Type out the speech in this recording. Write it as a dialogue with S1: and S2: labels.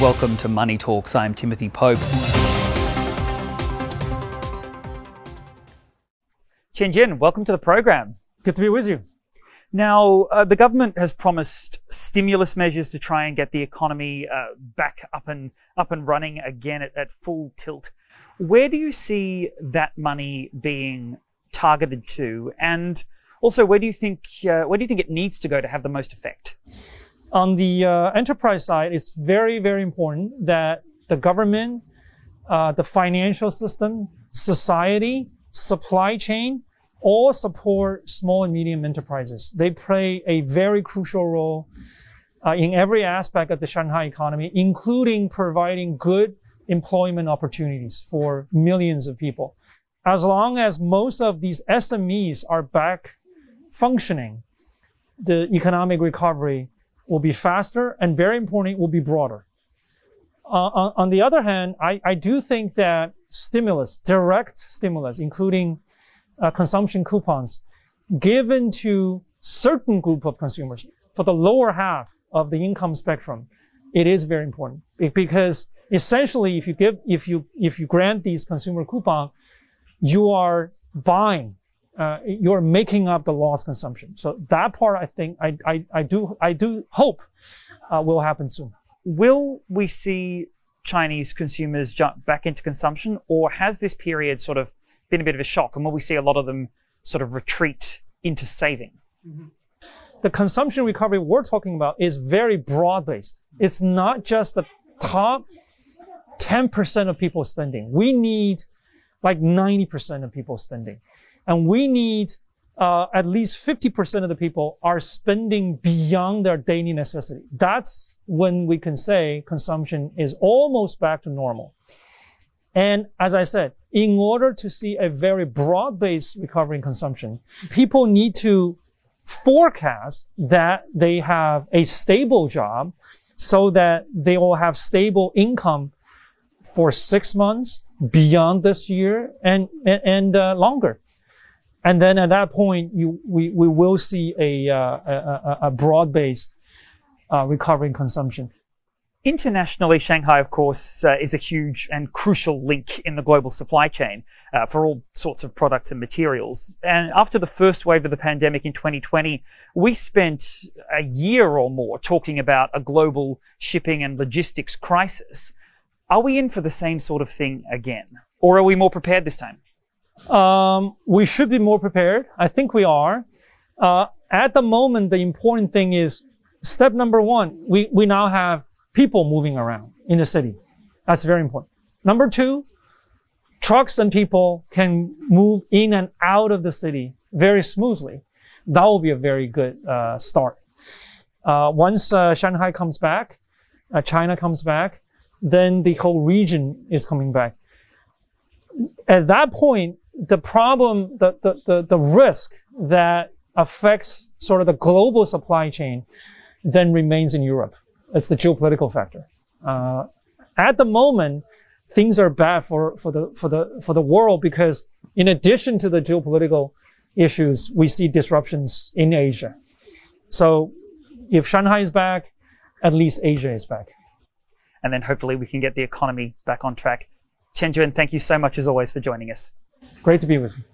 S1: Welcome to Money Talks. I'm Timothy Pope. Qian Jun, welcome to the program.
S2: Good to be with you.
S1: Now, uh, the government has promised stimulus measures to try and get the economy uh, back up and up and running again at, at full tilt. Where do you see that money being targeted to, and also where do you think uh, where do you think it needs to go to have the most effect?
S2: On the uh, enterprise side, it's very very important that the government, uh, the financial system, society, supply chain all support small and medium enterprises. They play a very crucial role uh, in every aspect of the Shanghai economy, including providing good employment opportunities for millions of people. As long as most of these SMEs are back functioning, the economic recovery will be faster and very important, will be broader. Uh, on, on, the other hand, I, I do think that stimulus, direct stimulus, including uh, consumption coupons given to certain group of consumers for the lower half of the income spectrum, it is very important because essentially, if you give, if you, if you grant these consumer coupon, you are buying, uh, you're making up the lost consumption. So that part, I think, I, I, I do, I do hope uh, will happen soon.
S1: Will we see Chinese consumers jump back into consumption, or has this period sort of been a bit of a shock, and will we see a lot of them sort of retreat into saving? Mm-hmm.
S2: The consumption recovery we're talking about is very broad based. It's not just the top 10% of people spending. We need like 90% of people spending. And we need uh, at least 50% of the people are spending beyond their daily necessity. That's when we can say consumption is almost back to normal. And as I said, in order to see a very broad-based recovery in consumption, people need to forecast that they have a stable job so that they will have stable income for six months beyond this year and, and, uh, longer. And then at that point, you, we, we will see a, uh, a, a broad-based uh, recovery in consumption.
S1: Internationally, Shanghai, of course, uh, is a huge and crucial link in the global supply chain uh, for all sorts of products and materials. And after the first wave of the pandemic in 2020, we spent a year or more talking about a global shipping and logistics crisis. Are we in for the same sort of thing again? Or are we more prepared this time?
S2: Um, we should be more prepared. I think we are. Uh, at the moment, the important thing is step number one, we, we now have people moving around in the city. That's very important. Number two, trucks and people can move in and out of the city very smoothly. That will be a very good uh, start. Uh, once uh, Shanghai comes back, uh, China comes back, then the whole region is coming back. At that point, the problem, the, the, the, the risk that affects sort of the global supply chain then remains in Europe. It's the geopolitical factor. Uh, at the moment, things are bad for, for the, for the, for the world because in addition to the geopolitical issues, we see disruptions in Asia. So if Shanghai is back, at least Asia is back.
S1: And then hopefully we can get the economy back on track. Qian Jun, thank you so much as always for joining us.
S2: Great to be with you.